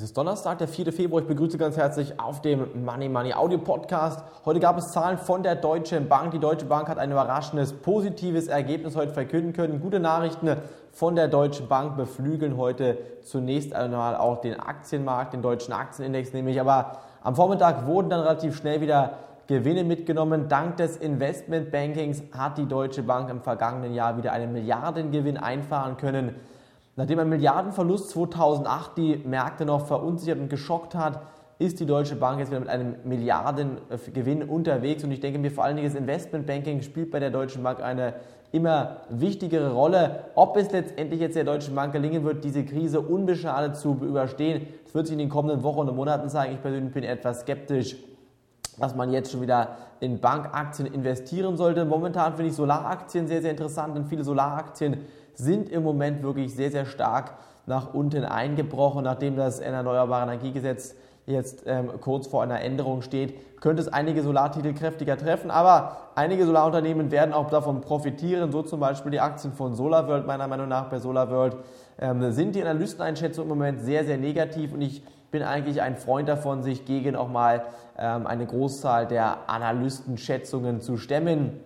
Es ist Donnerstag, der 4. Februar. Ich begrüße ganz herzlich auf dem Money Money Audio Podcast. Heute gab es Zahlen von der Deutschen Bank. Die Deutsche Bank hat ein überraschendes, positives Ergebnis heute verkünden können. Gute Nachrichten von der Deutschen Bank beflügeln heute zunächst einmal auch den Aktienmarkt, den deutschen Aktienindex nämlich. Aber am Vormittag wurden dann relativ schnell wieder Gewinne mitgenommen. Dank des Investmentbankings hat die Deutsche Bank im vergangenen Jahr wieder einen Milliardengewinn einfahren können. Nachdem ein Milliardenverlust 2008 die Märkte noch verunsichert und geschockt hat, ist die Deutsche Bank jetzt wieder mit einem Milliardengewinn unterwegs und ich denke mir vor allen Dingen das Investmentbanking spielt bei der Deutschen Bank eine immer wichtigere Rolle. Ob es letztendlich jetzt der Deutschen Bank gelingen wird, diese Krise unbeschadet zu überstehen, das wird sich in den kommenden Wochen und Monaten zeigen. Ich persönlich bin etwas skeptisch dass man jetzt schon wieder in Bankaktien investieren sollte. Momentan finde ich Solaraktien sehr, sehr interessant, denn viele Solaraktien sind im Moment wirklich sehr, sehr stark nach unten eingebrochen, nachdem das Erneuerbare Energiegesetz jetzt ähm, kurz vor einer Änderung steht, könnte es einige Solartitel kräftiger treffen, aber einige Solarunternehmen werden auch davon profitieren, so zum Beispiel die Aktien von SolarWorld meiner Meinung nach. Bei SolarWorld ähm, sind die Analysteneinschätzungen im Moment sehr, sehr negativ und ich bin eigentlich ein Freund davon, sich gegen auch mal ähm, eine Großzahl der Analystenschätzungen zu stemmen.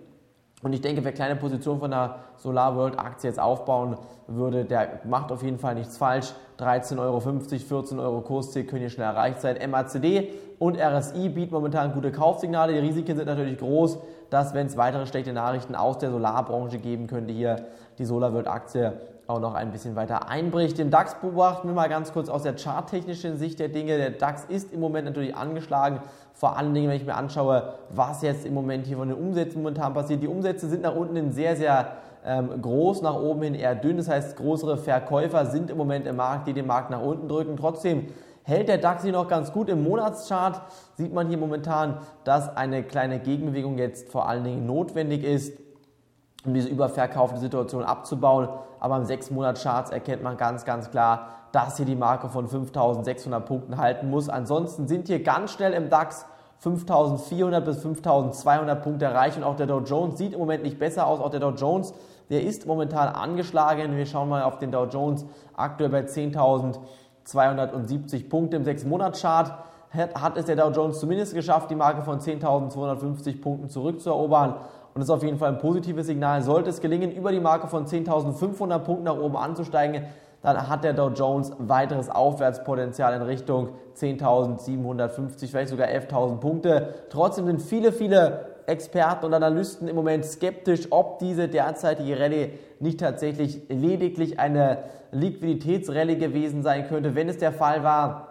Und ich denke, wer kleine Positionen von der Solar World Aktie jetzt aufbauen würde, der macht auf jeden Fall nichts falsch. 13,50 Euro, 14 Euro Kursziel können hier schnell erreicht sein. MACD und RSI bieten momentan gute Kaufsignale. Die Risiken sind natürlich groß, dass wenn es weitere schlechte Nachrichten aus der Solarbranche geben könnte, hier die Solar World Aktie auch noch ein bisschen weiter einbricht. Den DAX beobachten wir mal ganz kurz aus der charttechnischen Sicht der Dinge. Der DAX ist im Moment natürlich angeschlagen. Vor allen Dingen, wenn ich mir anschaue, was jetzt im Moment hier von den Umsätzen momentan passiert. Die Umsätze sind nach unten sehr, sehr ähm, groß, nach oben hin eher dünn. Das heißt, größere Verkäufer sind im Moment im Markt, die den Markt nach unten drücken. Trotzdem hält der DAX sich noch ganz gut. Im Monatschart sieht man hier momentan, dass eine kleine Gegenbewegung jetzt vor allen Dingen notwendig ist um diese überverkaufte Situation abzubauen. Aber im 6-Monats-Charts erkennt man ganz, ganz klar, dass hier die Marke von 5600 Punkten halten muss. Ansonsten sind hier ganz schnell im DAX 5400 bis 5200 Punkte erreicht und auch der Dow Jones sieht im Moment nicht besser aus. Auch der Dow Jones, der ist momentan angeschlagen. Wir schauen mal auf den Dow Jones aktuell bei 10.270 Punkte im 6-Monats-Chart. Hat es der Dow Jones zumindest geschafft, die Marke von 10.250 Punkten zurückzuerobern und das ist auf jeden Fall ein positives Signal. Sollte es gelingen, über die Marke von 10.500 Punkten nach oben anzusteigen, dann hat der Dow Jones weiteres Aufwärtspotenzial in Richtung 10.750, vielleicht sogar 11.000 Punkte. Trotzdem sind viele, viele Experten und Analysten im Moment skeptisch, ob diese derzeitige Rallye nicht tatsächlich lediglich eine Liquiditätsrallye gewesen sein könnte. Wenn es der Fall war,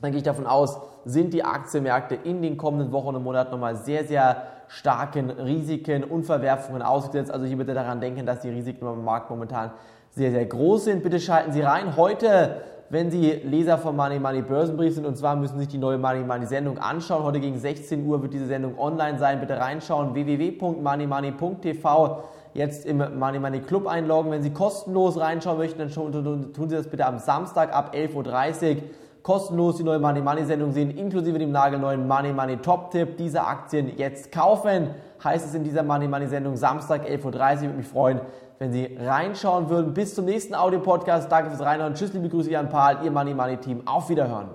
dann gehe ich davon aus, sind die Aktienmärkte in den kommenden Wochen und Monaten nochmal sehr, sehr starken Risiken und Verwerfungen ausgesetzt. Also hier bitte daran denken, dass die Risiken am Markt momentan sehr, sehr groß sind. Bitte schalten Sie rein. Heute, wenn Sie Leser vom Money Money Börsenbrief sind, und zwar müssen Sie sich die neue Money Money Sendung anschauen. Heute gegen 16 Uhr wird diese Sendung online sein. Bitte reinschauen. www.moneymoney.tv jetzt im Money Money Club einloggen. Wenn Sie kostenlos reinschauen möchten, dann tun Sie das bitte am Samstag ab 11.30 Uhr kostenlos die neue Money Money Sendung sehen, inklusive dem nagelneuen Money Money Top Tipp. Diese Aktien jetzt kaufen, heißt es in dieser Money Money Sendung Samstag 11.30 Uhr. Ich würde mich freuen, wenn Sie reinschauen würden. Bis zum nächsten Audio-Podcast. Danke fürs Reinhören. Tschüss, liebe Grüße, Jan Pahl, Ihr Money Money Team. Auf Wiederhören.